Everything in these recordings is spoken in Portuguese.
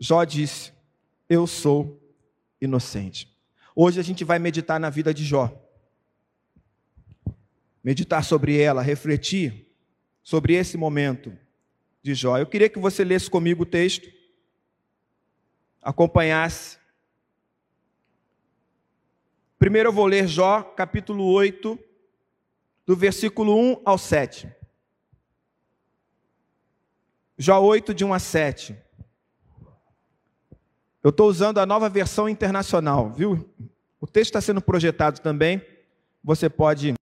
Jó disse: Eu sou inocente. Hoje a gente vai meditar na vida de Jó. Meditar sobre ela, refletir sobre esse momento de Jó. Eu queria que você lesse comigo o texto, acompanhasse. Primeiro eu vou ler Jó, capítulo 8, do versículo 1 ao 7. Jó 8, de 1 a 7. Eu estou usando a nova versão internacional, viu? O texto está sendo projetado também. Você pode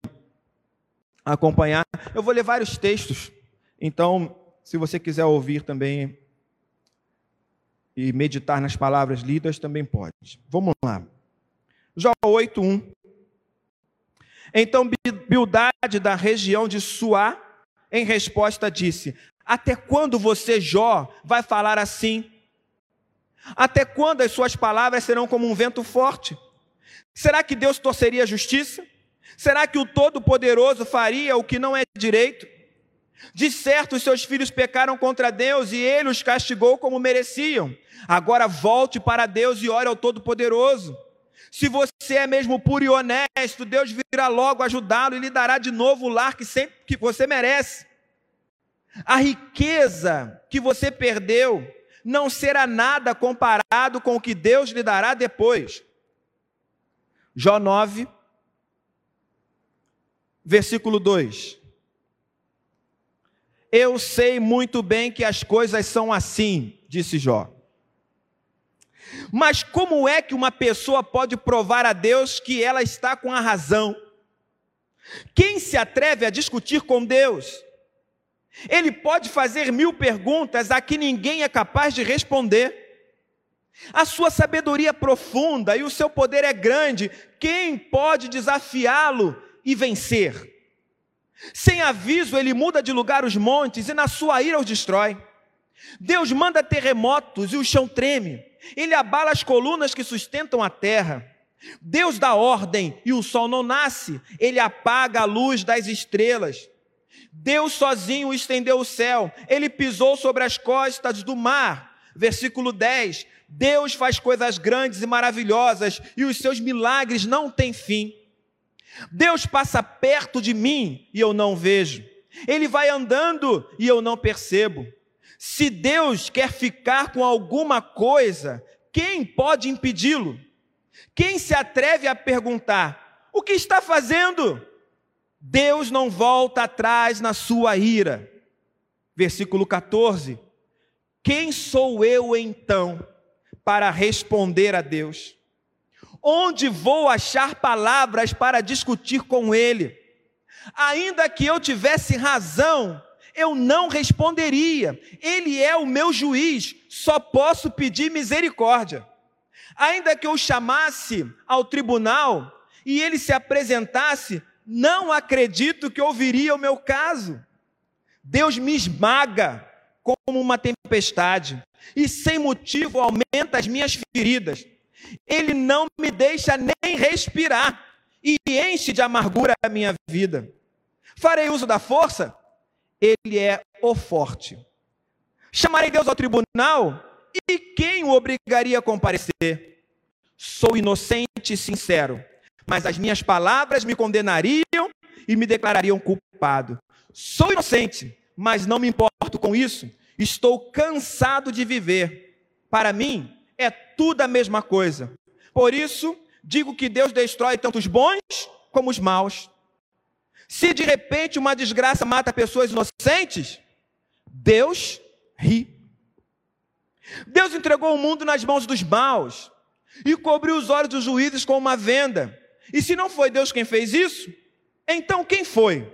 acompanhar. Eu vou ler vários textos, então, se você quiser ouvir também e meditar nas palavras lidas, também pode. Vamos lá. Jó 8, 1. Então Bildade, da região de Suá, em resposta disse: Até quando você, Jó, vai falar assim? Até quando as suas palavras serão como um vento forte? Será que Deus torceria a justiça? Será que o Todo-Poderoso faria o que não é direito? De certo, os seus filhos pecaram contra Deus e ele os castigou como mereciam. Agora volte para Deus e ore ao Todo-Poderoso. Se você é mesmo puro e honesto, Deus virá logo ajudá-lo e lhe dará de novo o lar que sempre que você merece. A riqueza que você perdeu não será nada comparado com o que Deus lhe dará depois. Jó 9, versículo 2. Eu sei muito bem que as coisas são assim, disse Jó. Mas como é que uma pessoa pode provar a Deus que ela está com a razão? Quem se atreve a discutir com Deus? Ele pode fazer mil perguntas a que ninguém é capaz de responder. A sua sabedoria é profunda e o seu poder é grande. Quem pode desafiá-lo e vencer? Sem aviso, ele muda de lugar os montes e na sua ira os destrói. Deus manda terremotos e o chão treme. Ele abala as colunas que sustentam a terra. Deus dá ordem e o sol não nasce. Ele apaga a luz das estrelas. Deus sozinho estendeu o céu, ele pisou sobre as costas do mar. Versículo 10: Deus faz coisas grandes e maravilhosas e os seus milagres não têm fim. Deus passa perto de mim e eu não vejo. Ele vai andando e eu não percebo. Se Deus quer ficar com alguma coisa, quem pode impedi-lo? Quem se atreve a perguntar: o que está fazendo? Deus não volta atrás na sua ira. Versículo 14: Quem sou eu então para responder a Deus? Onde vou achar palavras para discutir com Ele? Ainda que eu tivesse razão, eu não responderia. Ele é o meu juiz, só posso pedir misericórdia. Ainda que eu chamasse ao tribunal e ele se apresentasse, não acredito que ouviria o meu caso. Deus me esmaga como uma tempestade e sem motivo aumenta as minhas feridas. Ele não me deixa nem respirar e enche de amargura a minha vida. Farei uso da força? Ele é o forte. Chamarei Deus ao tribunal? E quem o obrigaria a comparecer? Sou inocente e sincero mas as minhas palavras me condenariam e me declarariam culpado. Sou inocente, mas não me importo com isso. Estou cansado de viver. Para mim, é tudo a mesma coisa. Por isso, digo que Deus destrói tanto os bons como os maus. Se de repente uma desgraça mata pessoas inocentes, Deus ri. Deus entregou o mundo nas mãos dos maus e cobriu os olhos dos juízes com uma venda. E se não foi Deus quem fez isso, então quem foi?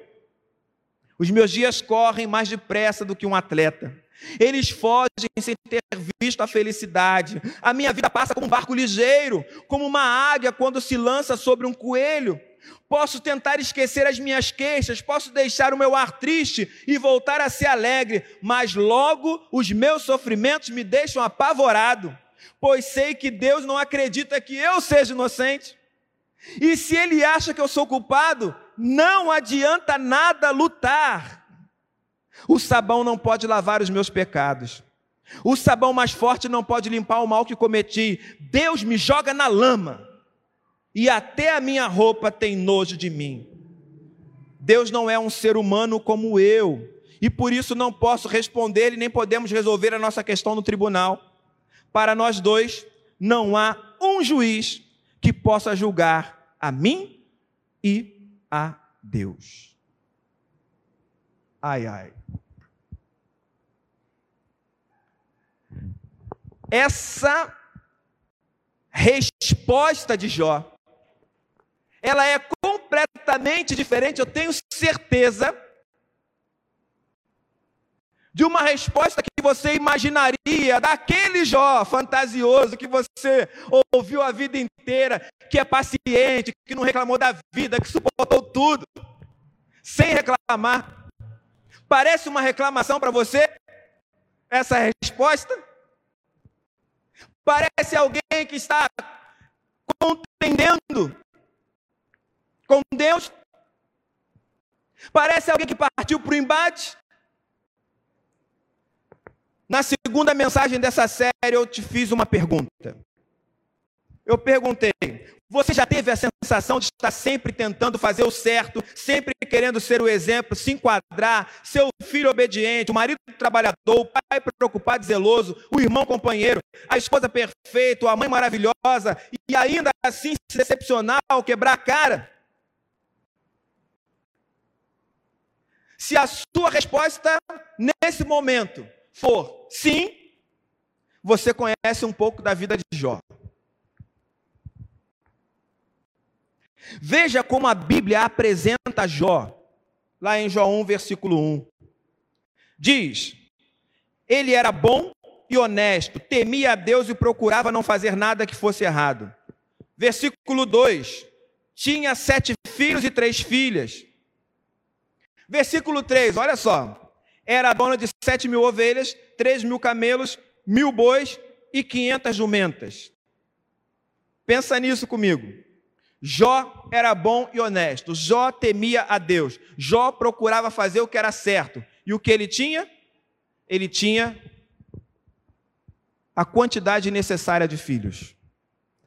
Os meus dias correm mais depressa do que um atleta. Eles fogem sem ter visto a felicidade. A minha vida passa como um barco ligeiro, como uma águia quando se lança sobre um coelho. Posso tentar esquecer as minhas queixas, posso deixar o meu ar triste e voltar a ser alegre, mas logo os meus sofrimentos me deixam apavorado, pois sei que Deus não acredita que eu seja inocente. E se ele acha que eu sou culpado, não adianta nada lutar. O sabão não pode lavar os meus pecados. O sabão mais forte não pode limpar o mal que cometi. Deus me joga na lama. E até a minha roupa tem nojo de mim. Deus não é um ser humano como eu. E por isso não posso responder e nem podemos resolver a nossa questão no tribunal. Para nós dois, não há um juiz que possa julgar a mim e a Deus. Ai, ai. Essa resposta de Jó, ela é completamente diferente, eu tenho certeza, de uma resposta que você imaginaria daquele Jó fantasioso que você ouviu a vida inteira, que é paciente, que não reclamou da vida, que suportou tudo, sem reclamar. Parece uma reclamação para você? Essa resposta? Parece alguém que está contendendo com Deus? Parece alguém que partiu para o embate? Na segunda mensagem dessa série, eu te fiz uma pergunta. Eu perguntei: você já teve a sensação de estar sempre tentando fazer o certo, sempre querendo ser o exemplo, se enquadrar, ser o filho obediente, o marido trabalhador, o pai preocupado e zeloso, o irmão companheiro, a esposa perfeita, a mãe maravilhosa, e ainda assim se decepcionar ou quebrar a cara? Se a sua resposta nesse momento for sim, você conhece um pouco da vida de Jó. Veja como a Bíblia apresenta Jó, lá em Jó 1, versículo 1. Diz: Ele era bom e honesto, temia a Deus e procurava não fazer nada que fosse errado. Versículo 2: Tinha sete filhos e três filhas. Versículo 3, olha só era dona de sete mil ovelhas, três mil camelos, mil bois e quinhentas jumentas. Pensa nisso comigo. Jó era bom e honesto. Jó temia a Deus. Jó procurava fazer o que era certo. E o que ele tinha? Ele tinha a quantidade necessária de filhos.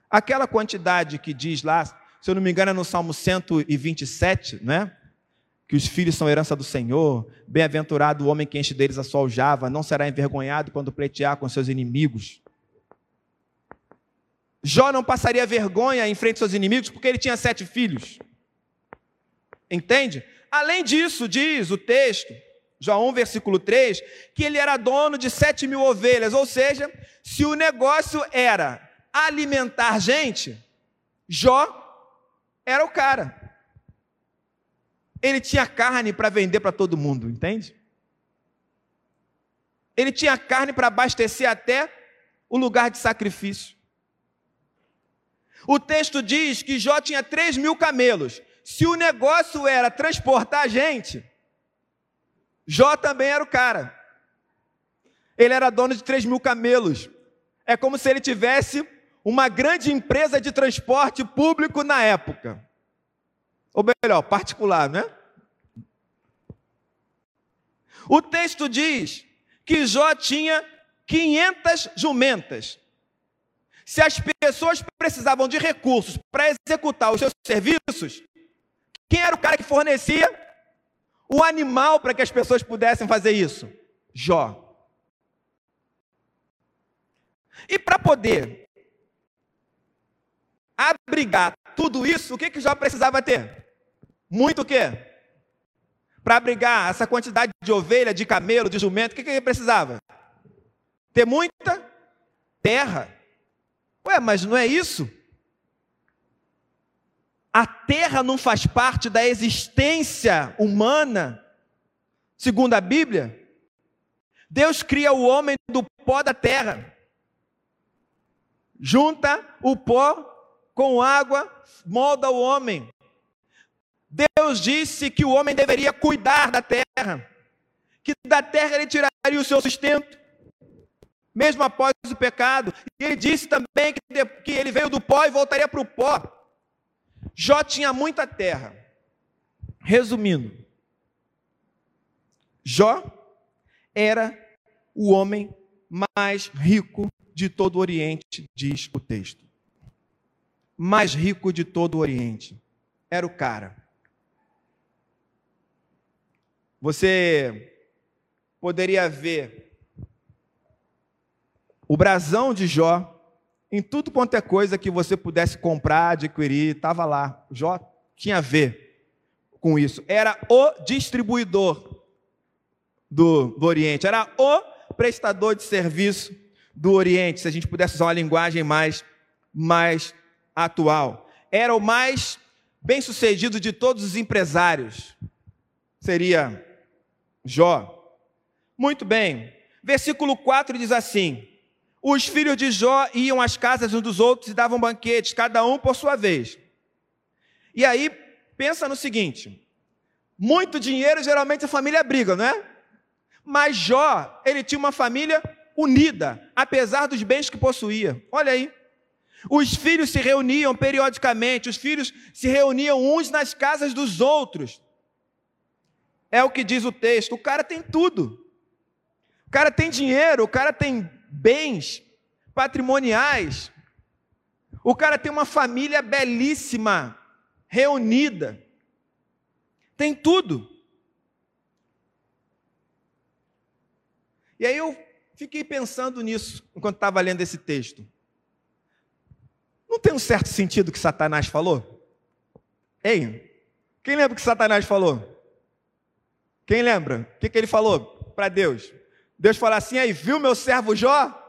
Aquela quantidade que diz lá, se eu não me engano, é no Salmo 127, né? Que os filhos são herança do Senhor, bem-aventurado o homem que enche deles a sua aljava, não será envergonhado quando pleitear com seus inimigos. Jó não passaria vergonha em frente aos seus inimigos porque ele tinha sete filhos. Entende? Além disso, diz o texto, Jó 1, versículo 3, que ele era dono de sete mil ovelhas, ou seja, se o negócio era alimentar gente, Jó era o cara ele tinha carne para vender para todo mundo, entende? Ele tinha carne para abastecer até o lugar de sacrifício. O texto diz que Jó tinha 3 mil camelos. Se o negócio era transportar gente, Jó também era o cara. Ele era dono de 3 mil camelos. É como se ele tivesse uma grande empresa de transporte público na época. Ou melhor, particular, né? O texto diz que Jó tinha 500 jumentas. Se as pessoas precisavam de recursos para executar os seus serviços, quem era o cara que fornecia o animal para que as pessoas pudessem fazer isso? Jó. E para poder abrigar tudo isso, o que, que Jó precisava ter? Muito o quê? Para abrigar essa quantidade de ovelha, de camelo, de jumento, o que, que ele precisava? Ter muita terra. Ué, mas não é isso? A terra não faz parte da existência humana, segundo a Bíblia? Deus cria o homem do pó da terra, junta o pó com água, molda o homem. Deus disse que o homem deveria cuidar da terra, que da terra ele tiraria o seu sustento, mesmo após o pecado. E ele disse também que, que ele veio do pó e voltaria para o pó. Jó tinha muita terra. Resumindo, Jó era o homem mais rico de todo o Oriente, diz o texto. Mais rico de todo o Oriente. Era o cara. Você poderia ver o brasão de Jó em tudo quanto é coisa que você pudesse comprar, adquirir, estava lá. Jó tinha a ver com isso. Era o distribuidor do, do Oriente, era o prestador de serviço do Oriente, se a gente pudesse usar uma linguagem mais, mais atual. Era o mais bem sucedido de todos os empresários. Seria Jó. Muito bem. Versículo 4 diz assim: Os filhos de Jó iam às casas uns dos outros e davam banquetes, cada um por sua vez. E aí, pensa no seguinte: muito dinheiro, geralmente a família briga, não é? Mas Jó, ele tinha uma família unida, apesar dos bens que possuía. Olha aí. Os filhos se reuniam periodicamente, os filhos se reuniam uns nas casas dos outros. É o que diz o texto. O cara tem tudo. O cara tem dinheiro, o cara tem bens patrimoniais. O cara tem uma família belíssima, reunida. Tem tudo. E aí eu fiquei pensando nisso enquanto estava lendo esse texto. Não tem um certo sentido que Satanás falou? Ei, quem lembra o que Satanás falou? Quem lembra? O que, que ele falou para Deus? Deus falou assim: aí, viu meu servo Jó?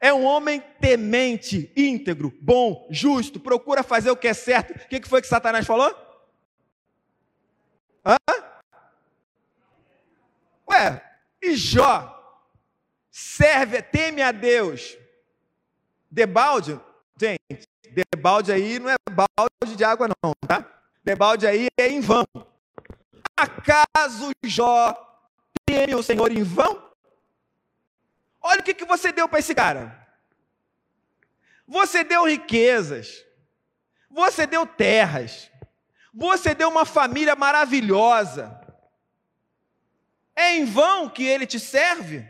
É um homem temente, íntegro, bom, justo, procura fazer o que é certo. O que, que foi que Satanás falou? Hã? Ué, e Jó serve, teme a Deus. Debalde, gente, debalde aí não é balde de água não, tá? Debalde aí é em vão. Acaso Jó teme o Senhor em vão? Olha o que, que você deu para esse cara. Você deu riquezas, você deu terras, você deu uma família maravilhosa, é em vão que ele te serve?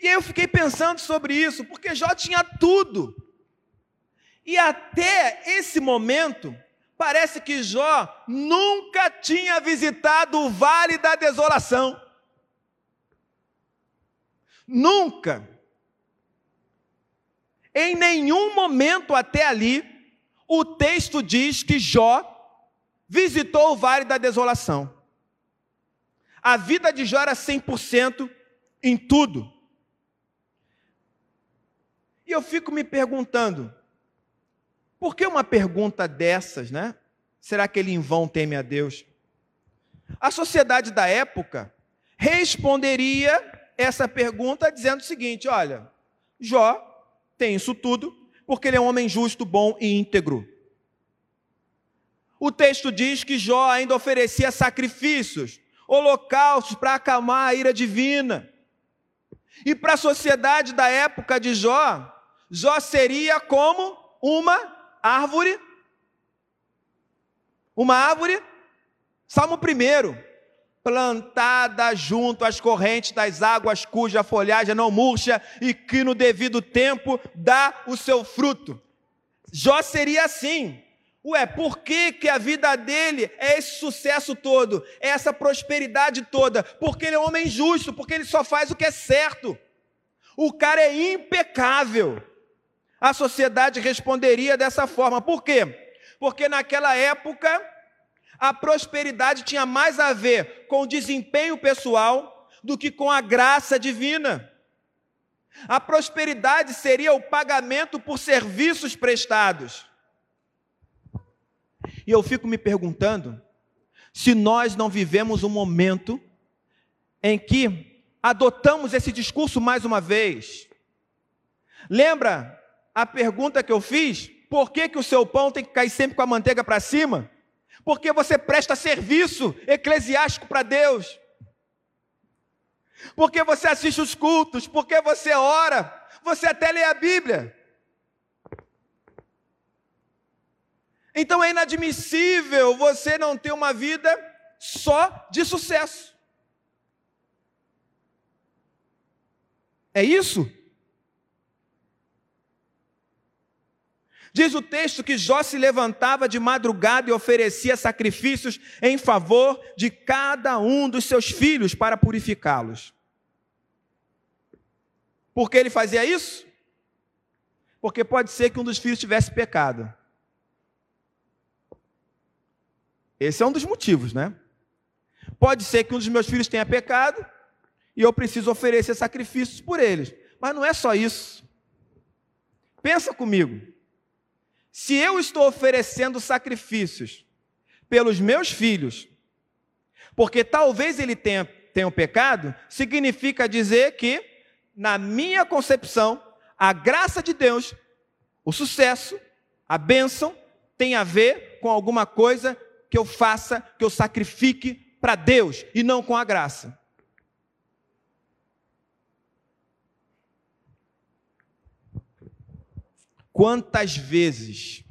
E aí eu fiquei pensando sobre isso, porque Jó tinha tudo. E até esse momento, parece que Jó nunca tinha visitado o vale da desolação. Nunca. Em nenhum momento até ali, o texto diz que Jó visitou o vale da desolação. A vida de Jó era 100% em tudo. E eu fico me perguntando, por que uma pergunta dessas, né? Será que ele em vão teme a Deus? A sociedade da época responderia essa pergunta dizendo o seguinte: olha, Jó tem isso tudo porque ele é um homem justo, bom e íntegro. O texto diz que Jó ainda oferecia sacrifícios, holocaustos para acalmar a ira divina. E para a sociedade da época de Jó, Jó seria como uma árvore. Uma árvore, Salmo 1, plantada junto às correntes das águas, cuja folhagem não murcha e que no devido tempo dá o seu fruto. Jó seria assim, Ué, por que, que a vida dele é esse sucesso todo, é essa prosperidade toda? Porque ele é um homem justo, porque ele só faz o que é certo. O cara é impecável. A sociedade responderia dessa forma. Por quê? Porque naquela época a prosperidade tinha mais a ver com o desempenho pessoal do que com a graça divina. A prosperidade seria o pagamento por serviços prestados. E eu fico me perguntando se nós não vivemos um momento em que adotamos esse discurso mais uma vez. Lembra a pergunta que eu fiz? Por que, que o seu pão tem que cair sempre com a manteiga para cima? Porque você presta serviço eclesiástico para Deus. Porque você assiste os cultos, porque você ora, você até lê a Bíblia. Então é inadmissível você não ter uma vida só de sucesso. É isso? Diz o texto que Jó se levantava de madrugada e oferecia sacrifícios em favor de cada um dos seus filhos para purificá-los. Por que ele fazia isso? Porque pode ser que um dos filhos tivesse pecado. Esse é um dos motivos, né? Pode ser que um dos meus filhos tenha pecado e eu preciso oferecer sacrifícios por eles. Mas não é só isso. Pensa comigo. Se eu estou oferecendo sacrifícios pelos meus filhos, porque talvez ele tenha, tenha um pecado, significa dizer que, na minha concepção, a graça de Deus, o sucesso, a bênção, tem a ver com alguma coisa que eu faça, que eu sacrifique para Deus e não com a graça. Quantas vezes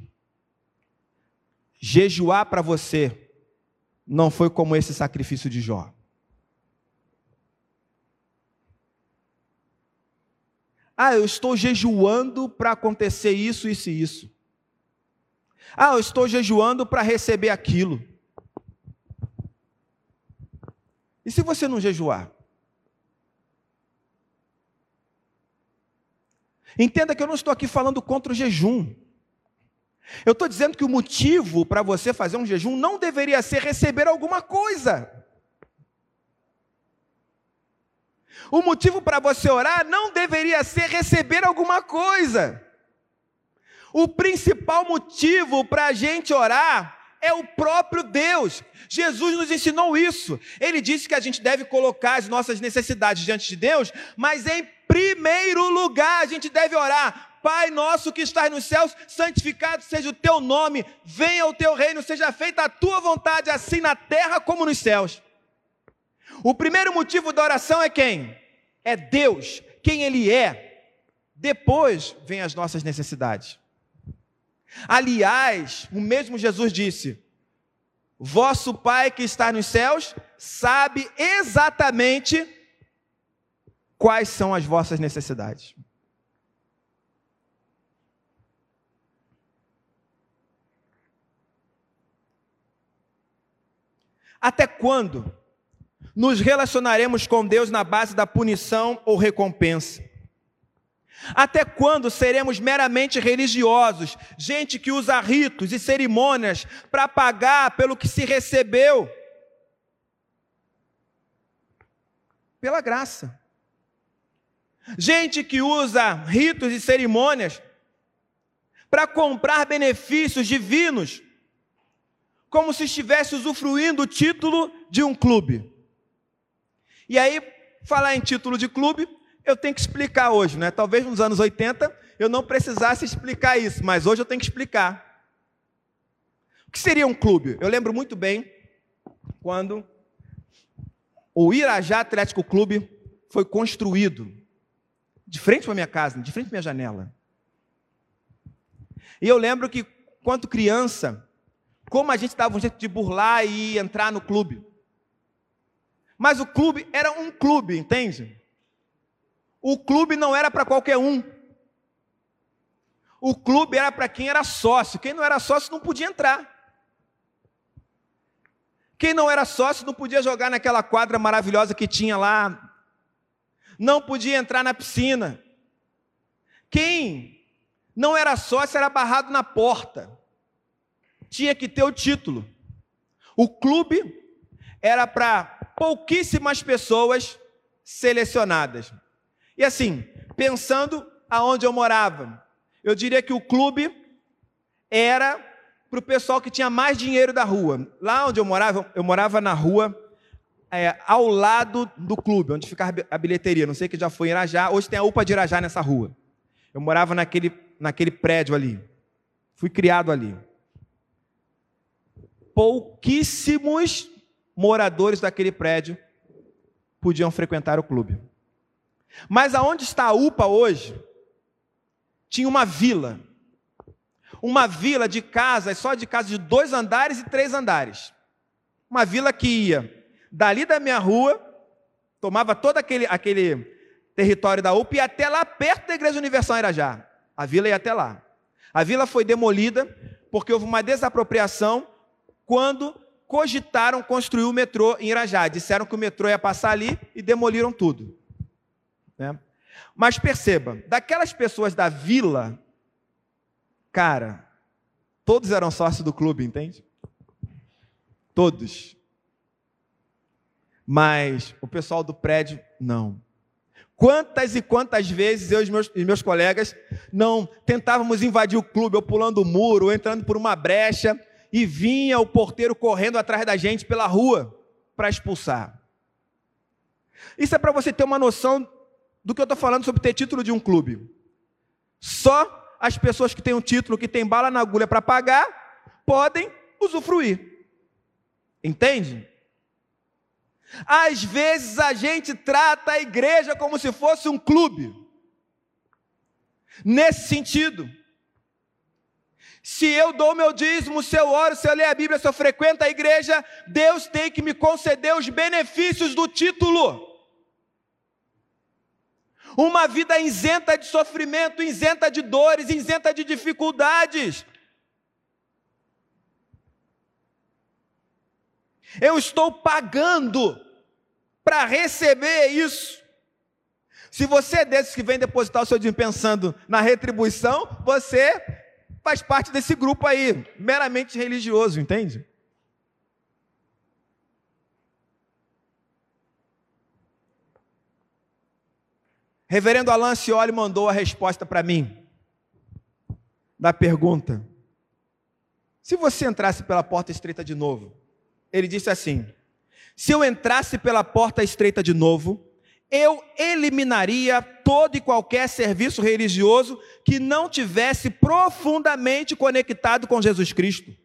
jejuar para você não foi como esse sacrifício de Jó? Ah, eu estou jejuando para acontecer isso, isso e isso. Ah, eu estou jejuando para receber aquilo. E se você não jejuar? Entenda que eu não estou aqui falando contra o jejum. Eu estou dizendo que o motivo para você fazer um jejum não deveria ser receber alguma coisa. O motivo para você orar não deveria ser receber alguma coisa. O principal motivo para a gente orar é o próprio Deus. Jesus nos ensinou isso. Ele disse que a gente deve colocar as nossas necessidades diante de Deus, mas em primeiro lugar a gente deve orar. Pai nosso que estás nos céus, santificado seja o teu nome, venha o teu reino, seja feita a tua vontade, assim na terra como nos céus. O primeiro motivo da oração é quem? É Deus, quem Ele é. Depois vem as nossas necessidades. Aliás, o mesmo Jesus disse: Vosso Pai que está nos céus sabe exatamente quais são as vossas necessidades. Até quando nos relacionaremos com Deus na base da punição ou recompensa? Até quando seremos meramente religiosos, gente que usa ritos e cerimônias para pagar pelo que se recebeu? Pela graça. Gente que usa ritos e cerimônias para comprar benefícios divinos, como se estivesse usufruindo o título de um clube. E aí, falar em título de clube, eu tenho que explicar hoje, né? Talvez nos anos 80 eu não precisasse explicar isso, mas hoje eu tenho que explicar. O que seria um clube? Eu lembro muito bem quando o Irajá Atlético Clube foi construído de frente para minha casa, de frente para minha janela. E eu lembro que, quando criança, como a gente dava um jeito de burlar e entrar no clube. Mas o clube era um clube, entende? O clube não era para qualquer um. O clube era para quem era sócio. Quem não era sócio não podia entrar. Quem não era sócio não podia jogar naquela quadra maravilhosa que tinha lá não podia entrar na piscina. Quem não era sócio era barrado na porta. Tinha que ter o título. O clube era para pouquíssimas pessoas selecionadas. E assim, pensando aonde eu morava, eu diria que o clube era para o pessoal que tinha mais dinheiro da rua. Lá onde eu morava, eu morava na rua é, ao lado do clube, onde fica a bilheteria. Não sei que já foi em Irajá. Hoje tem a UPA de Irajá nessa rua. Eu morava naquele, naquele prédio ali. Fui criado ali. Pouquíssimos moradores daquele prédio podiam frequentar o clube. Mas aonde está a UPA hoje? Tinha uma vila. Uma vila de casas, só de casas de dois andares e três andares. Uma vila que ia dali da minha rua, tomava todo aquele, aquele território da UPA e até lá perto da Igreja Universal em Irajá. A vila ia até lá. A vila foi demolida porque houve uma desapropriação quando cogitaram construir o metrô em Irajá. Disseram que o metrô ia passar ali e demoliram tudo. Né? Mas perceba, daquelas pessoas da vila, cara, todos eram sócios do clube, entende? Todos. Mas o pessoal do prédio, não. Quantas e quantas vezes eu e meus, e meus colegas não tentávamos invadir o clube, ou pulando o muro, ou entrando por uma brecha, e vinha o porteiro correndo atrás da gente pela rua para expulsar. Isso é para você ter uma noção do que eu estou falando sobre ter título de um clube. Só as pessoas que têm um título, que têm bala na agulha para pagar, podem usufruir. Entende? Às vezes a gente trata a igreja como se fosse um clube. Nesse sentido, se eu dou meu dízimo, se eu oro, se eu leio a Bíblia, se eu frequento a igreja, Deus tem que me conceder os benefícios do título. Uma vida isenta de sofrimento, isenta de dores, isenta de dificuldades. Eu estou pagando para receber isso. Se você é desses que vem depositar o seu dinheiro pensando na retribuição, você faz parte desse grupo aí, meramente religioso, entende? Reverendo Alan Cioli mandou a resposta para mim da pergunta: se você entrasse pela porta estreita de novo, ele disse assim: se eu entrasse pela porta estreita de novo, eu eliminaria todo e qualquer serviço religioso que não tivesse profundamente conectado com Jesus Cristo.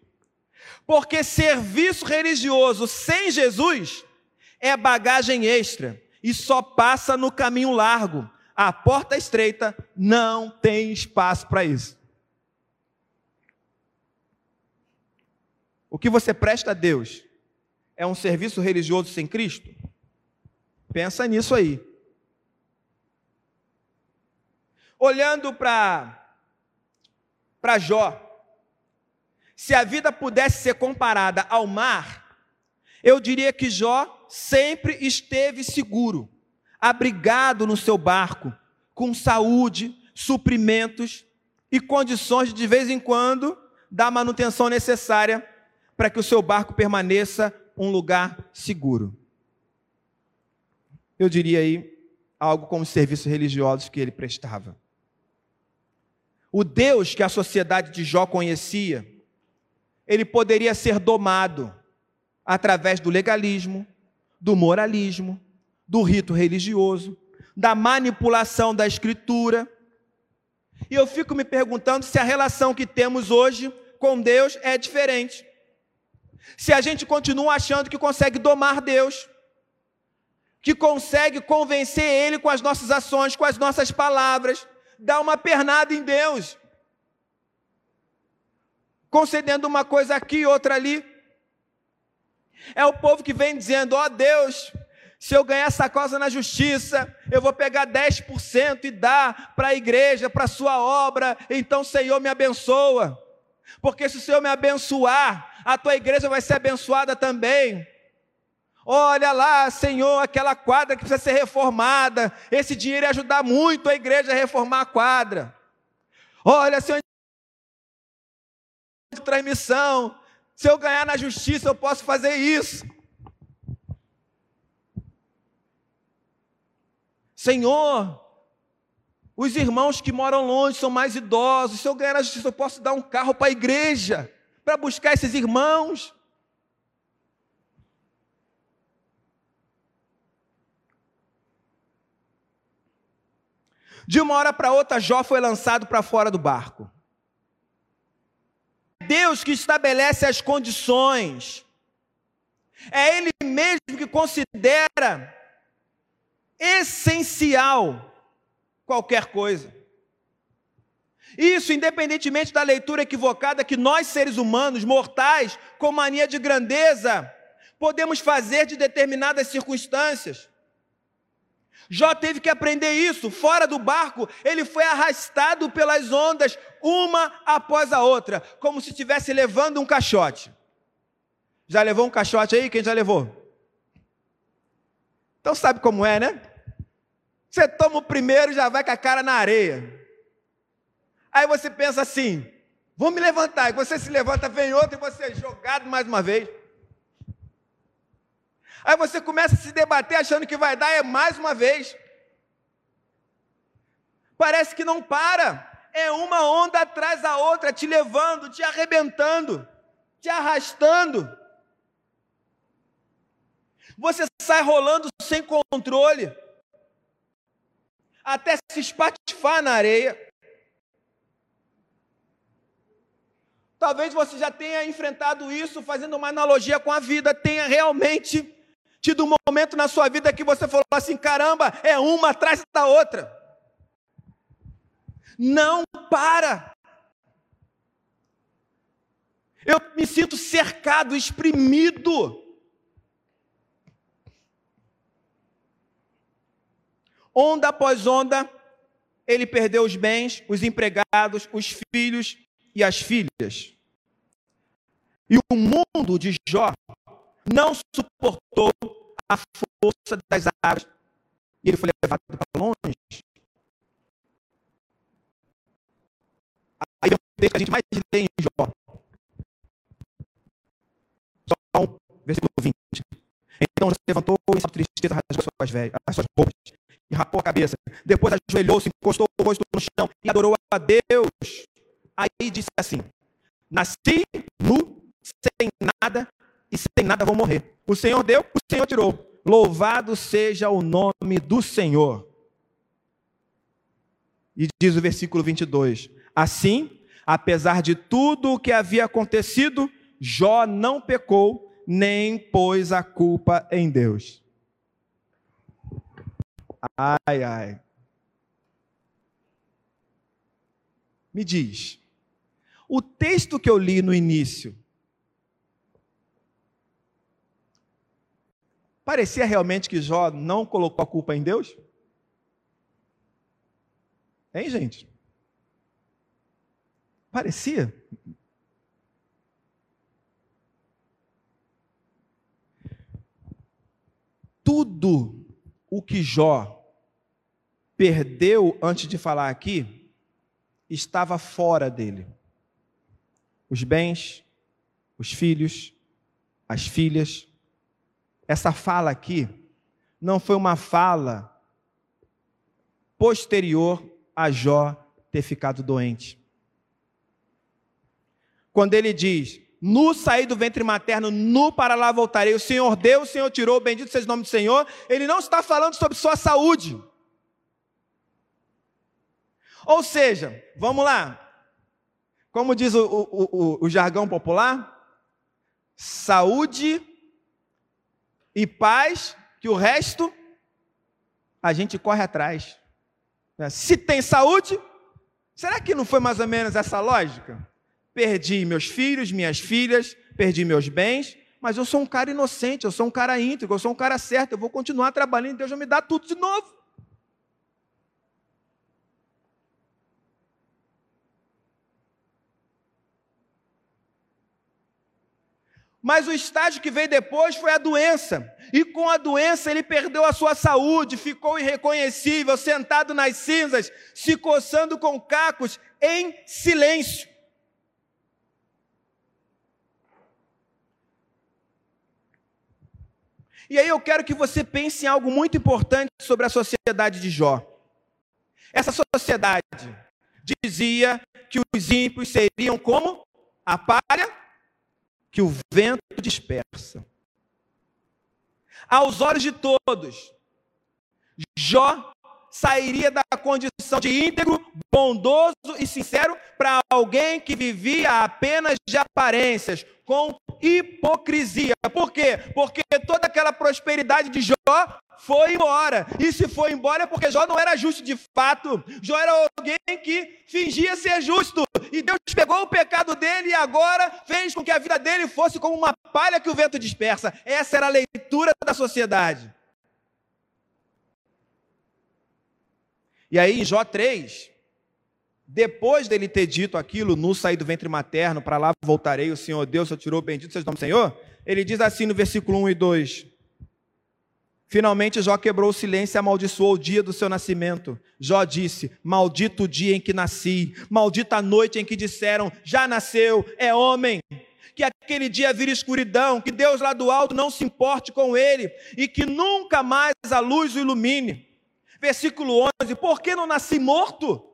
Porque serviço religioso sem Jesus é bagagem extra e só passa no caminho largo. A porta estreita não tem espaço para isso. O que você presta a Deus é um serviço religioso sem Cristo? Pensa nisso aí. Olhando para para Jó, se a vida pudesse ser comparada ao mar, eu diria que Jó sempre esteve seguro, abrigado no seu barco, com saúde, suprimentos e condições de, de vez em quando dar a manutenção necessária para que o seu barco permaneça um lugar seguro. Eu diria aí algo como os serviços religiosos que ele prestava. O Deus que a sociedade de Jó conhecia, ele poderia ser domado através do legalismo, do moralismo, do rito religioso, da manipulação da escritura. E eu fico me perguntando se a relação que temos hoje com Deus é diferente. Se a gente continua achando que consegue domar Deus, que consegue convencer Ele com as nossas ações, com as nossas palavras, dar uma pernada em Deus, concedendo uma coisa aqui, outra ali. É o povo que vem dizendo: Ó oh, Deus, se eu ganhar essa causa na justiça, eu vou pegar 10% e dar para a igreja, para a sua obra, então Senhor me abençoa. Porque se o Senhor me abençoar, a tua igreja vai ser abençoada também. Olha lá, Senhor, aquela quadra que precisa ser reformada. Esse dinheiro ia ajudar muito a igreja a reformar a quadra. Olha, Senhor, de transmissão. Se eu ganhar na justiça, eu posso fazer isso. Senhor, os irmãos que moram longe são mais idosos. Se eu ganhar na justiça, eu posso dar um carro para a igreja, para buscar esses irmãos. De uma hora para outra, Jó foi lançado para fora do barco. Deus que estabelece as condições. É Ele mesmo que considera essencial qualquer coisa. Isso independentemente da leitura equivocada que nós, seres humanos, mortais, com mania de grandeza, podemos fazer de determinadas circunstâncias. Jó teve que aprender isso. Fora do barco, ele foi arrastado pelas ondas, uma após a outra, como se estivesse levando um caixote. Já levou um caixote aí? Quem já levou? Então sabe como é, né? Você toma o primeiro e já vai com a cara na areia. Aí você pensa assim: vou me levantar. E você se levanta, vem outro e você é jogado mais uma vez. Aí você começa a se debater achando que vai dar é mais uma vez. Parece que não para. É uma onda atrás da outra, te levando, te arrebentando, te arrastando. Você sai rolando sem controle, até se espatifar na areia. Talvez você já tenha enfrentado isso, fazendo uma analogia com a vida, tenha realmente tido um momento na sua vida que você falou assim: caramba, é uma atrás da outra. Não para. Eu me sinto cercado, exprimido. Onda após onda, ele perdeu os bens, os empregados, os filhos e as filhas. E o mundo de Jó não suportou a força das águas. E ele foi levado para longe. Aí é um texto que a gente mais lê em Jó. Jó 1, versículo 20. Então se levantou em sua tristeza, rasgou suas, velhas, as suas roupas e rapou a cabeça. Depois ajoelhou-se, encostou o rosto no chão e adorou a Deus. Aí disse assim: Nasci nu, sem nada, e sem nada vou morrer. O Senhor deu, o Senhor tirou. Louvado seja o nome do Senhor. E diz o versículo 22: Assim, apesar de tudo o que havia acontecido, Jó não pecou, nem pôs a culpa em Deus. Ai, ai. Me diz, o texto que eu li no início, parecia realmente que Jó não colocou a culpa em Deus? Hein, gente? Parecia. Tudo o que Jó perdeu antes de falar aqui estava fora dele. Os bens, os filhos, as filhas. Essa fala aqui não foi uma fala posterior a Jó ter ficado doente. Quando ele diz: nu saí do ventre materno, nu para lá voltarei. O Senhor deu, o Senhor tirou, bendito seja o nome do Senhor. Ele não está falando sobre sua saúde. Ou seja, vamos lá. Como diz o, o, o, o jargão popular, saúde e paz, que o resto a gente corre atrás. Se tem saúde, será que não foi mais ou menos essa lógica? perdi meus filhos, minhas filhas, perdi meus bens, mas eu sou um cara inocente, eu sou um cara íntegro, eu sou um cara certo, eu vou continuar trabalhando, Deus vai me dar tudo de novo. Mas o estágio que veio depois foi a doença. E com a doença ele perdeu a sua saúde, ficou irreconhecível, sentado nas cinzas, se coçando com cacos, em silêncio. E aí eu quero que você pense em algo muito importante sobre a sociedade de Jó. Essa sociedade dizia que os ímpios seriam como a palha que o vento dispersa. Aos olhos de todos, Jó sairia da condição de íntegro, bondoso e sincero para alguém que vivia apenas de aparências, com hipocrisia. Por quê? Porque toda aquela prosperidade de Jó foi embora. E se foi embora é porque Jó não era justo de fato. Jó era alguém que fingia ser justo. E Deus pegou o pecado dele e agora fez com que a vida dele fosse como uma palha que o vento dispersa. Essa era a leitura da sociedade. E aí em Jó 3, depois dele ter dito aquilo, no sair do ventre materno, para lá voltarei, o Senhor Deus, eu tirou, bendito seja o nome do Senhor, ele diz assim no versículo 1 e 2: Finalmente Jó quebrou o silêncio e amaldiçoou o dia do seu nascimento. Jó disse: Maldito o dia em que nasci, maldita a noite em que disseram: Já nasceu, é homem. Que aquele dia vire escuridão, que Deus lá do alto não se importe com ele e que nunca mais a luz o ilumine. Versículo 11: Por que não nasci morto?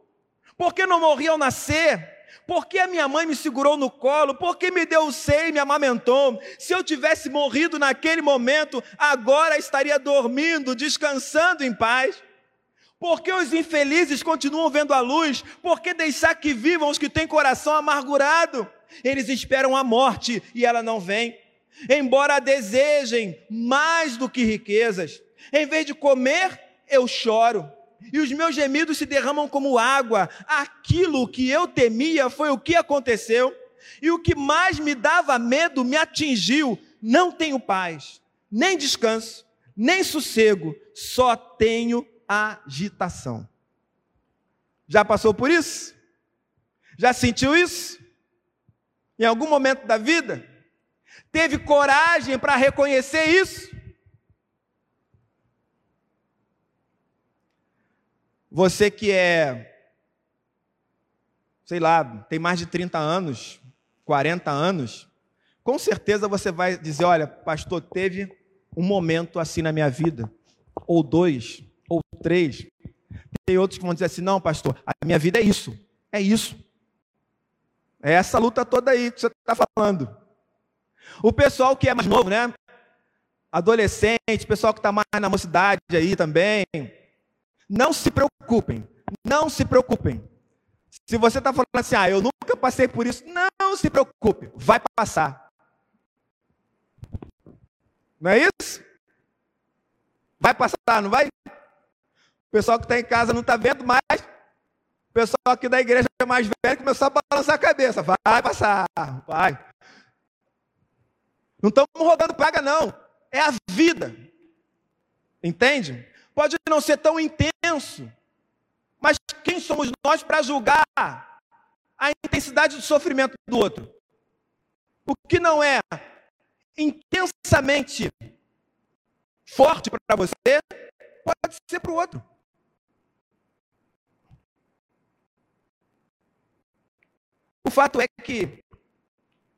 Por que não morri ao nascer? Por que a minha mãe me segurou no colo? Por que me deu o seio e me amamentou? Se eu tivesse morrido naquele momento, agora estaria dormindo, descansando em paz. Por que os infelizes continuam vendo a luz? Por que deixar que vivam os que têm coração amargurado? Eles esperam a morte e ela não vem. Embora desejem mais do que riquezas, em vez de comer, eu choro e os meus gemidos se derramam como água. Aquilo que eu temia foi o que aconteceu, e o que mais me dava medo me atingiu. Não tenho paz, nem descanso, nem sossego, só tenho agitação. Já passou por isso? Já sentiu isso? Em algum momento da vida? Teve coragem para reconhecer isso? Você que é, sei lá, tem mais de 30 anos, 40 anos, com certeza você vai dizer: olha, pastor, teve um momento assim na minha vida, ou dois, ou três. Tem outros que vão dizer assim: não, pastor, a minha vida é isso, é isso. É essa luta toda aí que você está falando. O pessoal que é mais novo, né? Adolescente, pessoal que está mais na mocidade aí também, não se preocupem, não se preocupem. Se você está falando assim, ah, eu nunca passei por isso, não se preocupe, vai passar. Não é isso? Vai passar, não vai? O pessoal que está em casa não está vendo mais. O pessoal aqui da igreja é mais velho começou a balançar a cabeça. Vai passar, vai. Não estamos rodando praga, não. É a vida. Entende? Pode não ser tão intenso, mas quem somos nós para julgar a intensidade do sofrimento do outro? O que não é intensamente forte para você, pode ser para o outro. O fato é que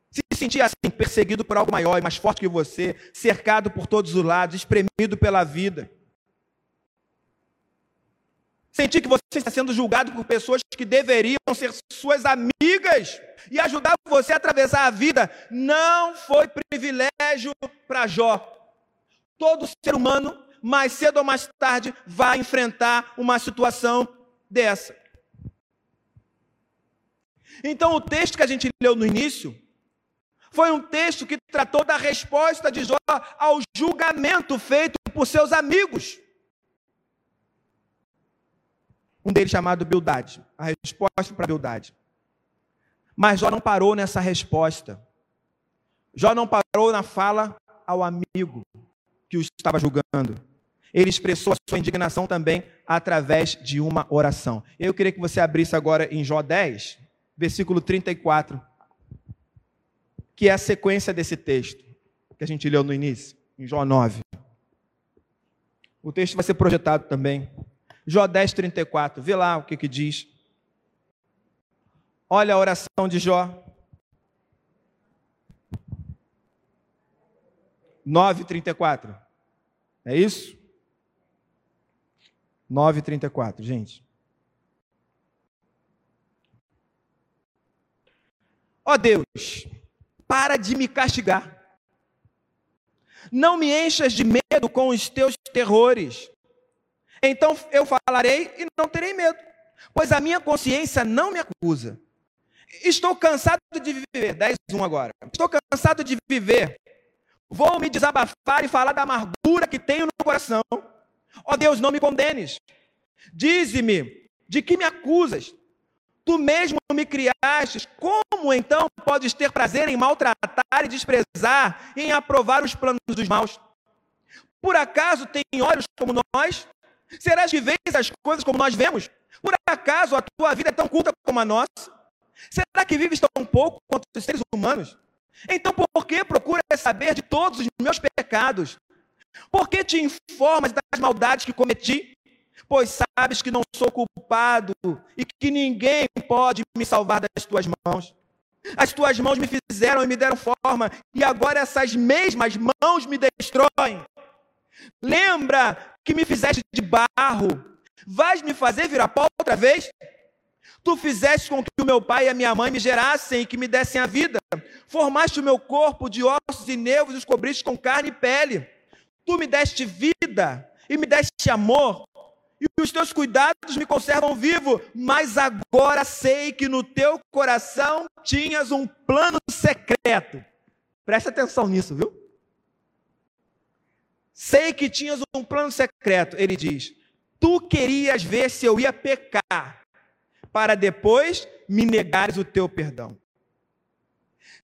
se sentir assim, perseguido por algo maior e mais forte que você, cercado por todos os lados, espremido pela vida, Sentir que você está sendo julgado por pessoas que deveriam ser suas amigas e ajudar você a atravessar a vida, não foi privilégio para Jó. Todo ser humano, mais cedo ou mais tarde, vai enfrentar uma situação dessa. Então, o texto que a gente leu no início foi um texto que tratou da resposta de Jó ao julgamento feito por seus amigos. Um deles chamado Bildade, a resposta para Bildade. Mas Jó não parou nessa resposta. Jó não parou na fala ao amigo que o estava julgando. Ele expressou a sua indignação também através de uma oração. Eu queria que você abrisse agora em Jó 10, versículo 34, que é a sequência desse texto que a gente leu no início, em Jó 9. O texto vai ser projetado também. Jó 10, 34. Vê lá o que, que diz. Olha a oração de Jó. 9, 34. É isso? 9, 34, gente. Ó oh Deus, para de me castigar. Não me enchas de medo com os teus terrores. Então eu falarei e não terei medo, pois a minha consciência não me acusa. Estou cansado de viver, 10, 1 agora. Estou cansado de viver. Vou me desabafar e falar da amargura que tenho no coração. Ó oh Deus, não me condenes. Dize-me, de que me acusas? Tu mesmo me criaste, como então podes ter prazer em maltratar e desprezar, em aprovar os planos dos maus? Por acaso tem olhos como nós? Será que vês as coisas como nós vemos? Por acaso a tua vida é tão culta como a nossa? Será que vives tão pouco quanto os seres humanos? Então por que procuras saber de todos os meus pecados? Por que te informas das maldades que cometi? Pois sabes que não sou culpado e que ninguém pode me salvar das tuas mãos. As tuas mãos me fizeram e me deram forma, e agora essas mesmas mãos me destroem. Lembra que me fizeste de barro? Vais me fazer virar pó outra vez? Tu fizeste com que o meu pai e a minha mãe me gerassem e que me dessem a vida. Formaste o meu corpo de ossos e nervos e os cobriste com carne e pele. Tu me deste vida e me deste amor. E os teus cuidados me conservam vivo. Mas agora sei que no teu coração tinhas um plano secreto. Presta atenção nisso, viu? Sei que tinhas um plano secreto, ele diz. Tu querias ver se eu ia pecar, para depois me negares o teu perdão.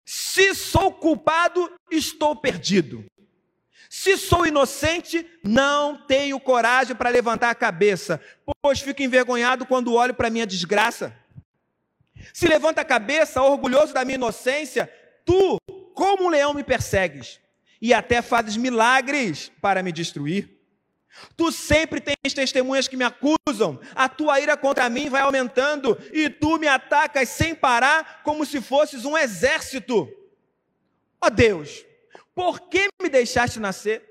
Se sou culpado, estou perdido. Se sou inocente, não tenho coragem para levantar a cabeça, pois fico envergonhado quando olho para minha desgraça. Se levanta a cabeça, orgulhoso da minha inocência, tu, como um leão, me persegues e até fazes milagres para me destruir. Tu sempre tens testemunhas que me acusam, a tua ira contra mim vai aumentando, e tu me atacas sem parar, como se fosses um exército. Ó oh Deus, por que me deixaste nascer?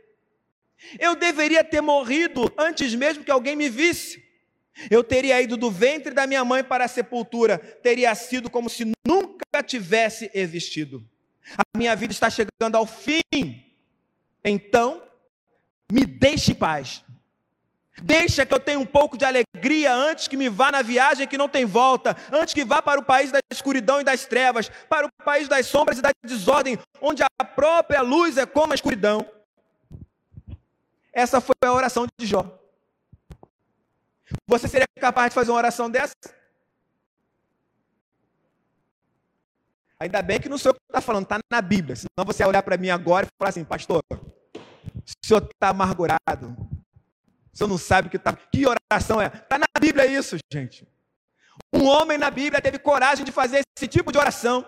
Eu deveria ter morrido antes mesmo que alguém me visse. Eu teria ido do ventre da minha mãe para a sepultura, teria sido como se nunca tivesse existido. A minha vida está chegando ao fim. Então, me deixe em paz. Deixa que eu tenha um pouco de alegria antes que me vá na viagem que não tem volta, antes que vá para o país da escuridão e das trevas, para o país das sombras e da desordem, onde a própria luz é como a escuridão. Essa foi a oração de Jó. Você seria capaz de fazer uma oração dessa? Ainda bem que não sou eu que está falando, está na Bíblia. Senão você ia olhar para mim agora e falar assim, pastor, o senhor está amargurado. O senhor não sabe que, tá, que oração é. Está na Bíblia isso, gente. Um homem na Bíblia teve coragem de fazer esse tipo de oração.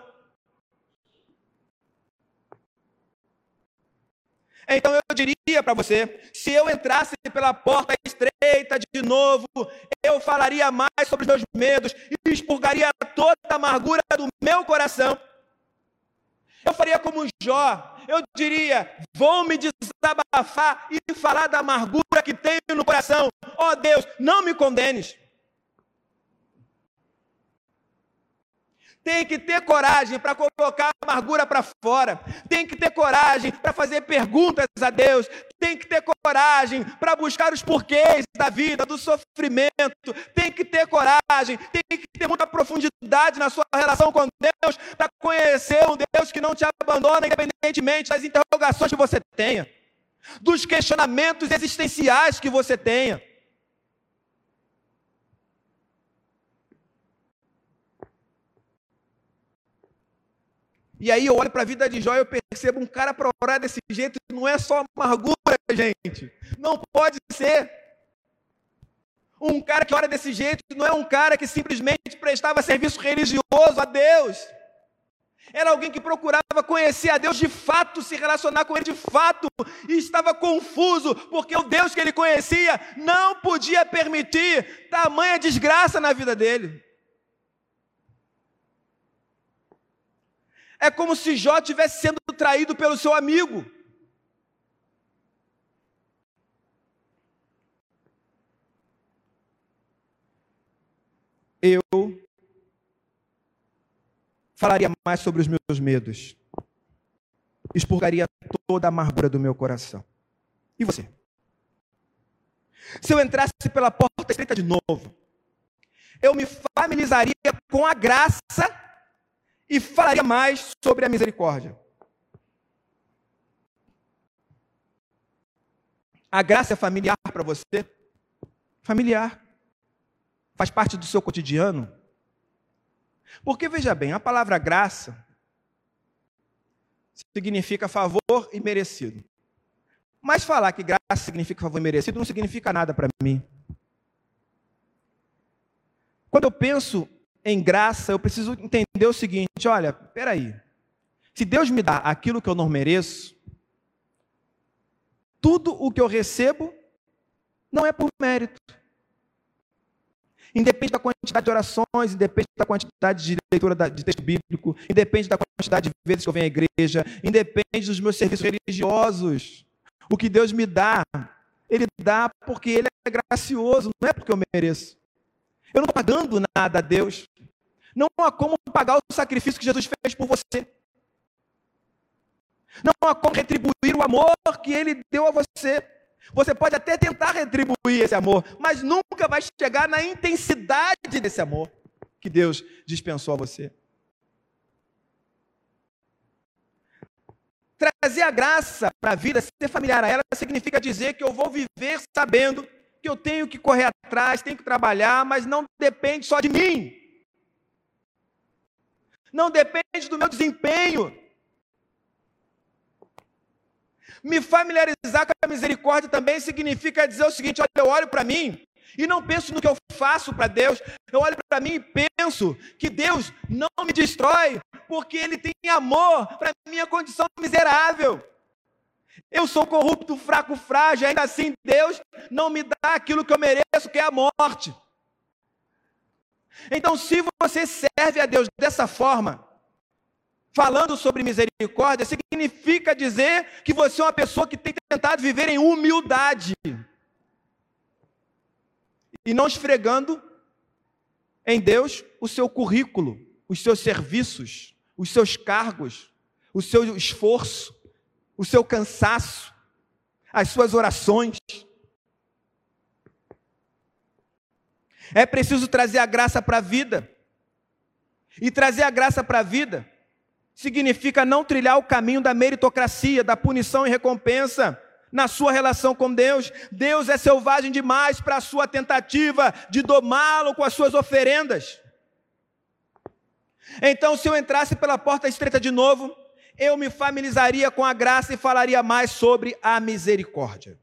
Então eu diria para você: se eu entrasse pela porta estreita de novo, eu falaria mais sobre os meus medos e expurgaria toda a amargura do meu coração. Eu faria como Jó, eu diria: vou me desabafar e falar da amargura que tenho no coração. Ó oh, Deus, não me condenes. Tem que ter coragem para colocar a amargura para fora. Tem que ter coragem para fazer perguntas a Deus. Tem que ter coragem para buscar os porquês da vida, do sofrimento. Tem que ter coragem, tem que ter muita profundidade na sua relação com Deus para conhecer um Deus que não te abandona, independentemente das interrogações que você tenha, dos questionamentos existenciais que você tenha. E aí eu olho para a vida de Jó e eu percebo um cara para orar desse jeito, não é só amargura, gente. Não pode ser. Um cara que ora desse jeito não é um cara que simplesmente prestava serviço religioso a Deus. Era alguém que procurava conhecer a Deus de fato, se relacionar com Ele de fato, e estava confuso, porque o Deus que ele conhecia não podia permitir tamanha desgraça na vida dele. É como se Jó tivesse sendo traído pelo seu amigo. Eu falaria mais sobre os meus medos, expurgaria toda a amargura do meu coração. E você? Se eu entrasse pela porta estreita de novo, eu me familiarizaria com a graça e falaria mais sobre a misericórdia. A graça é familiar para você? Familiar. Faz parte do seu cotidiano? Porque veja bem, a palavra graça significa favor e merecido. Mas falar que graça significa favor e merecido não significa nada para mim. Quando eu penso em graça, eu preciso entender o seguinte: olha, peraí. Se Deus me dá aquilo que eu não mereço, tudo o que eu recebo não é por mérito. Independe da quantidade de orações, independe da quantidade de leitura de texto bíblico, independe da quantidade de vezes que eu venho à igreja, independe dos meus serviços religiosos. O que Deus me dá, Ele dá porque Ele é gracioso, não é porque eu mereço. Eu não estou pagando nada a Deus. Não há como pagar o sacrifício que Jesus fez por você. Não há como retribuir o amor que Ele deu a você. Você pode até tentar retribuir esse amor, mas nunca vai chegar na intensidade desse amor que Deus dispensou a você. Trazer a graça para a vida, ser familiar a ela, significa dizer que eu vou viver sabendo que eu tenho que correr atrás, tenho que trabalhar, mas não depende só de mim. Não depende do meu desempenho. Me familiarizar com a misericórdia também significa dizer o seguinte: olha, eu olho para mim e não penso no que eu faço para Deus, eu olho para mim e penso que Deus não me destrói, porque Ele tem amor para minha condição miserável. Eu sou corrupto, fraco, frágil, ainda assim Deus não me dá aquilo que eu mereço, que é a morte. Então, se você serve a Deus dessa forma, falando sobre misericórdia, significa dizer que você é uma pessoa que tem tentado viver em humildade e não esfregando em Deus o seu currículo, os seus serviços, os seus cargos, o seu esforço, o seu cansaço, as suas orações. É preciso trazer a graça para a vida. E trazer a graça para a vida significa não trilhar o caminho da meritocracia, da punição e recompensa na sua relação com Deus. Deus é selvagem demais para a sua tentativa de domá-lo com as suas oferendas. Então, se eu entrasse pela porta estreita de novo, eu me familiarizaria com a graça e falaria mais sobre a misericórdia.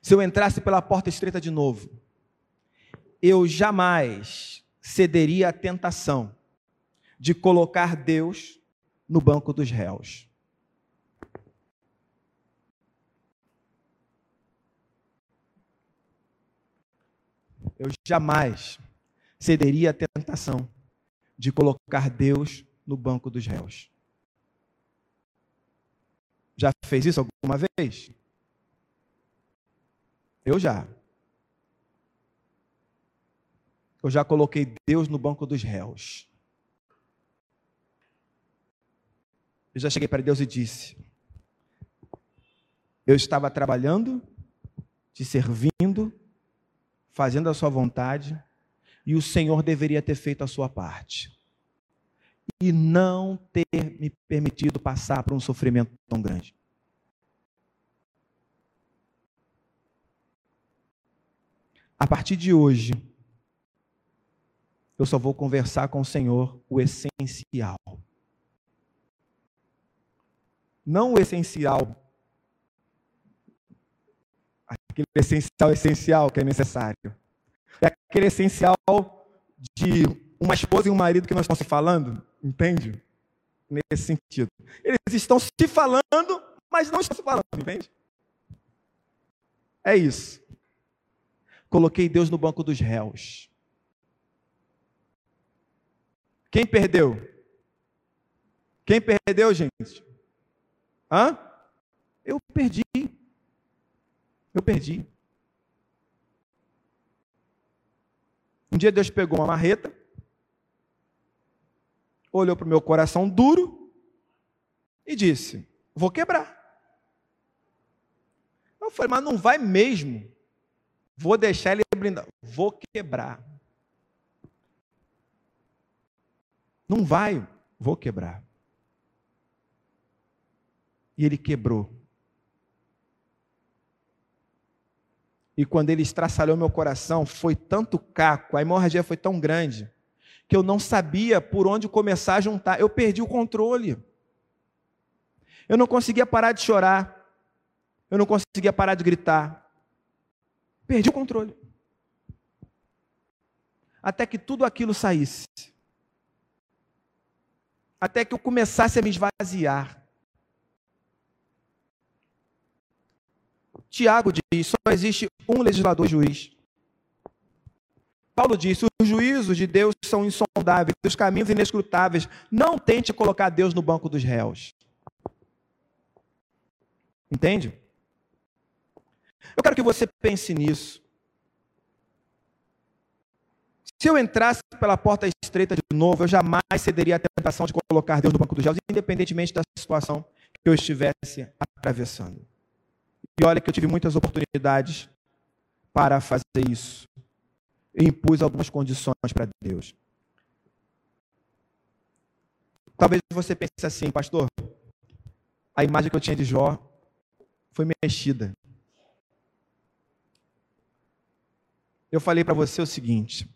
Se eu entrasse pela porta estreita de novo, eu jamais cederia à tentação de colocar Deus no banco dos réus. Eu jamais cederia à tentação de colocar Deus no banco dos réus. Já fez isso alguma vez? Eu já. eu já coloquei Deus no banco dos réus. Eu já cheguei para Deus e disse: Eu estava trabalhando, te servindo, fazendo a sua vontade, e o Senhor deveria ter feito a sua parte. E não ter me permitido passar por um sofrimento tão grande. A partir de hoje, eu só vou conversar com o Senhor o essencial. Não o essencial, aquele essencial essencial que é necessário. É aquele essencial de uma esposa e um marido que nós estamos se falando, entende? Nesse sentido. Eles estão se falando, mas não estão se falando, entende? É isso. Coloquei Deus no banco dos réus. Quem perdeu? Quem perdeu, gente? Hã? Eu perdi. Eu perdi. Um dia Deus pegou uma marreta, olhou para o meu coração duro e disse: Vou quebrar. Eu falei, mas não vai mesmo. Vou deixar ele brindar. Vou quebrar. Não vai, vou quebrar. E ele quebrou. E quando ele estraçalhou meu coração, foi tanto caco, a hemorragia foi tão grande, que eu não sabia por onde começar a juntar. Eu perdi o controle. Eu não conseguia parar de chorar. Eu não conseguia parar de gritar. Perdi o controle. Até que tudo aquilo saísse. Até que eu começasse a me esvaziar. Tiago diz: só existe um legislador juiz. Paulo disse: os juízos de Deus são insondáveis, os caminhos inescrutáveis. Não tente colocar Deus no banco dos réus. Entende? Eu quero que você pense nisso. Se eu entrasse pela porta estreita de novo, eu jamais cederia à tentação de colocar Deus no banco dos réus, independentemente da situação que eu estivesse atravessando. E olha que eu tive muitas oportunidades para fazer isso. E impus algumas condições para Deus. Talvez você pense assim, pastor, a imagem que eu tinha de Jó foi mexida. Eu falei para você o seguinte: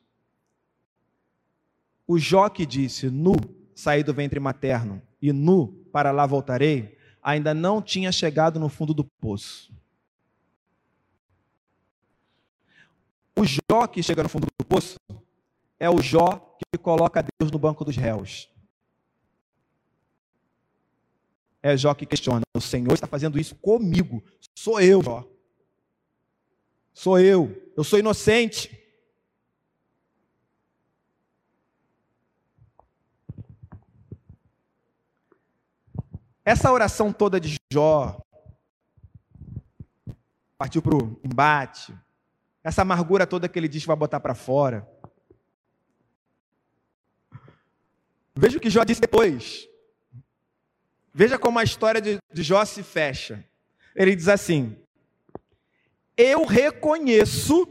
o Jó que disse, nu saí do ventre materno e nu para lá voltarei, ainda não tinha chegado no fundo do poço. O Jó que chega no fundo do poço é o Jó que coloca Deus no banco dos réus. É Jó que questiona: o Senhor está fazendo isso comigo. Sou eu, Jó. Sou eu. Eu sou inocente. Essa oração toda de Jó partiu para o embate, essa amargura toda que ele diz que vai botar para fora. Veja o que Jó disse depois. Veja como a história de, de Jó se fecha. Ele diz assim: Eu reconheço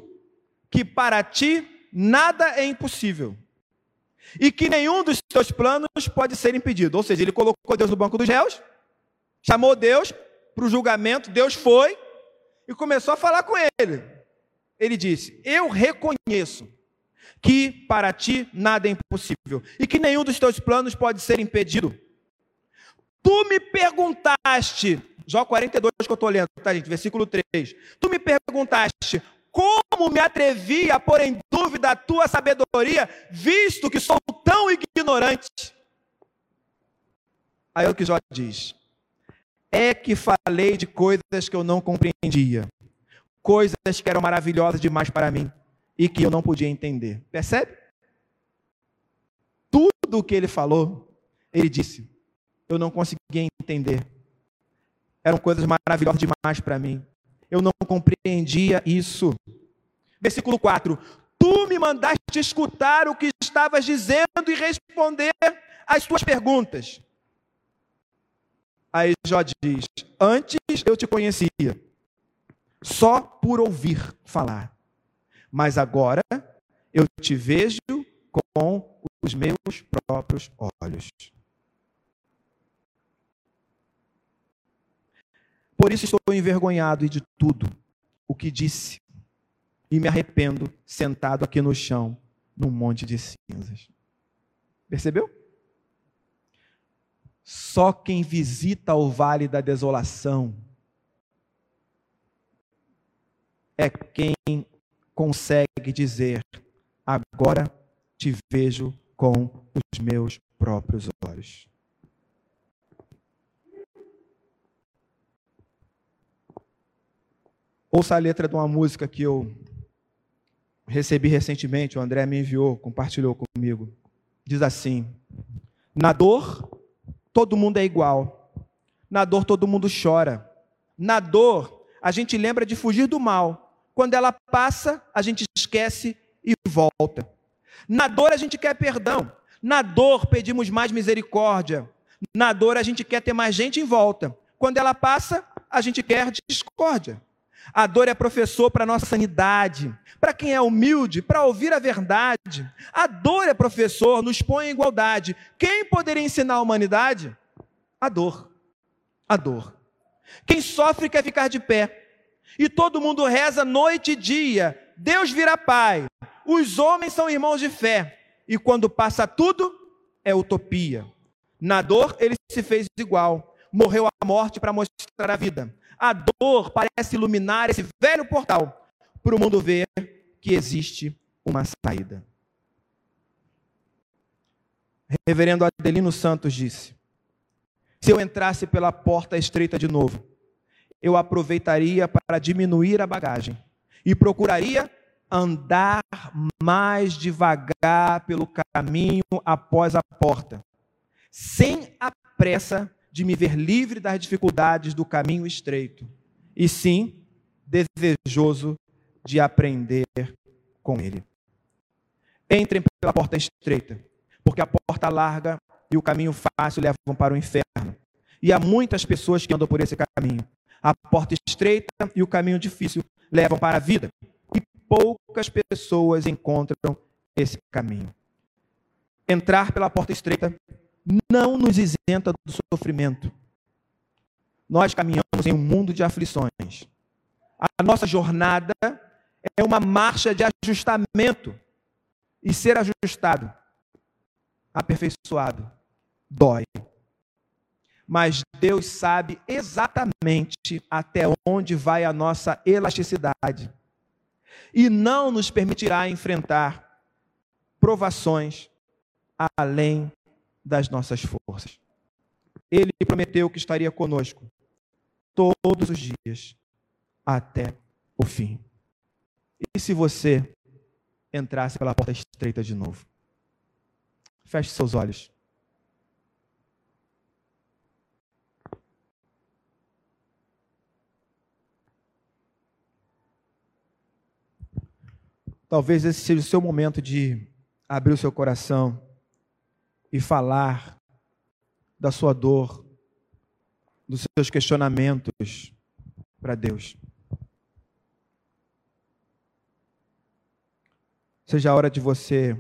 que para ti nada é impossível e que nenhum dos teus planos pode ser impedido. Ou seja, ele colocou Deus no banco dos réus, chamou Deus para o julgamento, Deus foi e começou a falar com ele. Ele disse: Eu reconheço que para ti nada é impossível e que nenhum dos teus planos pode ser impedido. Tu me perguntaste, Jó 42 que eu estou lendo, tá, gente? Versículo 3. Tu me perguntaste como me atrevi a pôr em dúvida a tua sabedoria, visto que sou tão ignorante. Aí é o que Jó diz: É que falei de coisas que eu não compreendia coisas que eram maravilhosas demais para mim e que eu não podia entender. Percebe? Tudo o que ele falou, ele disse, eu não conseguia entender. Eram coisas maravilhosas demais para mim. Eu não compreendia isso. Versículo 4: Tu me mandaste escutar o que estavas dizendo e responder às tuas perguntas. Aí Jó diz: Antes eu te conhecia só por ouvir falar. Mas agora eu te vejo com os meus próprios olhos. Por isso estou envergonhado de tudo o que disse e me arrependo sentado aqui no chão, num monte de cinzas. Percebeu? Só quem visita o vale da desolação é quem consegue dizer: agora te vejo com os meus próprios olhos. Ouça a letra de uma música que eu recebi recentemente, o André me enviou, compartilhou comigo. Diz assim: Na dor, todo mundo é igual. Na dor, todo mundo chora. Na dor, a gente lembra de fugir do mal. Quando ela passa, a gente esquece e volta. Na dor a gente quer perdão. Na dor pedimos mais misericórdia. Na dor a gente quer ter mais gente em volta. Quando ela passa, a gente quer discórdia. A dor é professor para a nossa sanidade, para quem é humilde, para ouvir a verdade. A dor é professor, nos põe em igualdade. Quem poderia ensinar a humanidade? A dor. A dor. Quem sofre quer ficar de pé. E todo mundo reza noite e dia. Deus vira pai. Os homens são irmãos de fé. E quando passa tudo, é utopia. Na dor, ele se fez igual. morreu a morte para mostrar a vida. A dor parece iluminar esse velho portal para o mundo ver que existe uma saída. Reverendo Adelino Santos disse: Se eu entrasse pela porta estreita de novo, eu aproveitaria para diminuir a bagagem e procuraria andar mais devagar pelo caminho após a porta, sem a pressa de me ver livre das dificuldades do caminho estreito, e sim desejoso de aprender com ele. Entrem pela porta estreita, porque a porta larga e o caminho fácil levam para o inferno. E há muitas pessoas que andam por esse caminho. A porta estreita e o caminho difícil levam para a vida. E poucas pessoas encontram esse caminho. Entrar pela porta estreita não nos isenta do sofrimento. Nós caminhamos em um mundo de aflições. A nossa jornada é uma marcha de ajustamento. E ser ajustado, aperfeiçoado, dói. Mas Deus sabe exatamente até onde vai a nossa elasticidade. E não nos permitirá enfrentar provações além das nossas forças. Ele prometeu que estaria conosco todos os dias até o fim. E se você entrasse pela porta estreita de novo? Feche seus olhos. Talvez esse seja o seu momento de abrir o seu coração e falar da sua dor, dos seus questionamentos para Deus. Seja a hora de você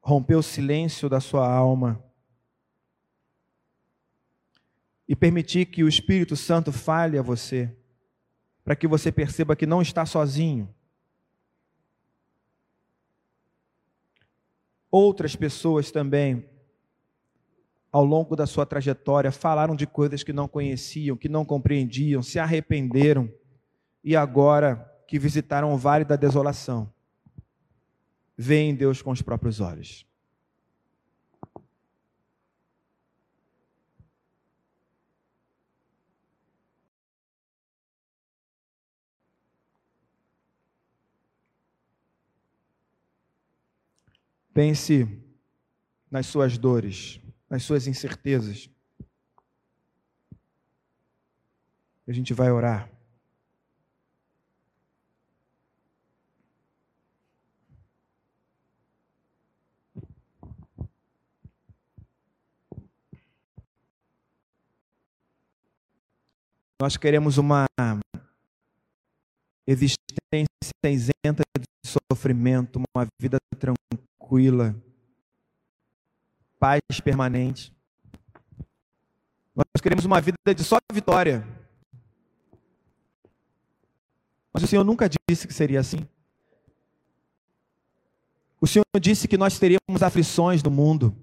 romper o silêncio da sua alma e permitir que o Espírito Santo fale a você, para que você perceba que não está sozinho. Outras pessoas também, ao longo da sua trajetória, falaram de coisas que não conheciam, que não compreendiam, se arrependeram e agora que visitaram o vale da desolação, veem Deus com os próprios olhos. Pense nas suas dores, nas suas incertezas. A gente vai orar. Nós queremos uma existência isenta de sofrimento, uma vida tranquila paz permanente. Nós queremos uma vida de só vitória. Mas o Senhor nunca disse que seria assim. O Senhor disse que nós teríamos aflições no mundo.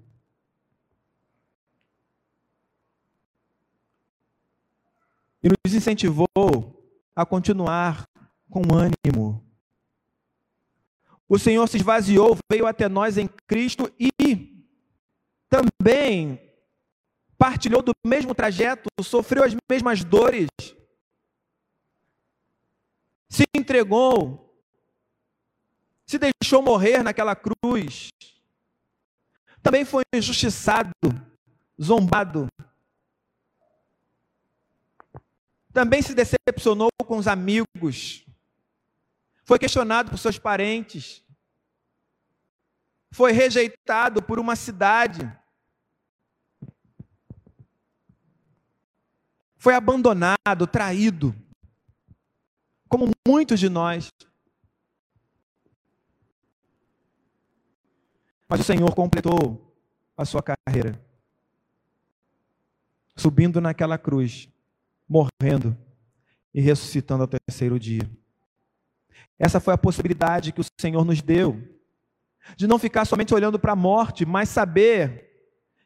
E nos incentivou a continuar com ânimo, o Senhor se esvaziou, veio até nós em Cristo e também partilhou do mesmo trajeto, sofreu as mesmas dores, se entregou, se deixou morrer naquela cruz. Também foi injustiçado, zombado. Também se decepcionou com os amigos foi questionado por seus parentes, foi rejeitado por uma cidade, foi abandonado, traído, como muitos de nós. Mas o Senhor completou a sua carreira, subindo naquela cruz, morrendo e ressuscitando ao terceiro dia. Essa foi a possibilidade que o Senhor nos deu, de não ficar somente olhando para a morte, mas saber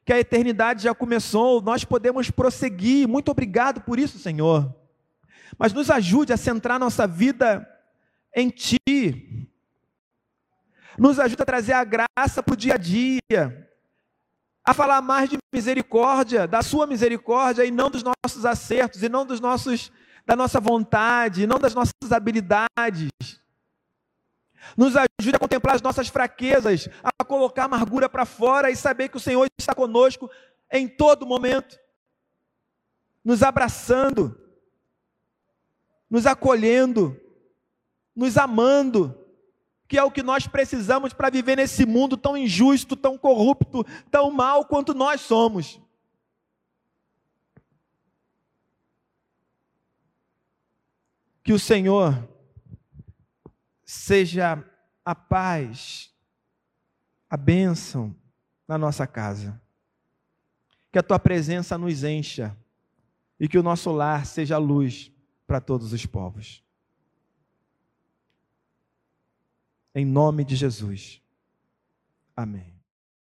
que a eternidade já começou, nós podemos prosseguir. Muito obrigado por isso, Senhor. Mas nos ajude a centrar nossa vida em Ti. Nos ajude a trazer a graça para o dia a dia. A falar mais de misericórdia, da Sua misericórdia e não dos nossos acertos, e não dos nossos, da nossa vontade, e não das nossas habilidades. Nos ajude a contemplar as nossas fraquezas, a colocar a amargura para fora e saber que o Senhor está conosco em todo momento, nos abraçando, nos acolhendo, nos amando, que é o que nós precisamos para viver nesse mundo tão injusto, tão corrupto, tão mal quanto nós somos. Que o Senhor seja a paz, a bênção na nossa casa. Que a tua presença nos encha e que o nosso lar seja luz para todos os povos. Em nome de Jesus. Amém.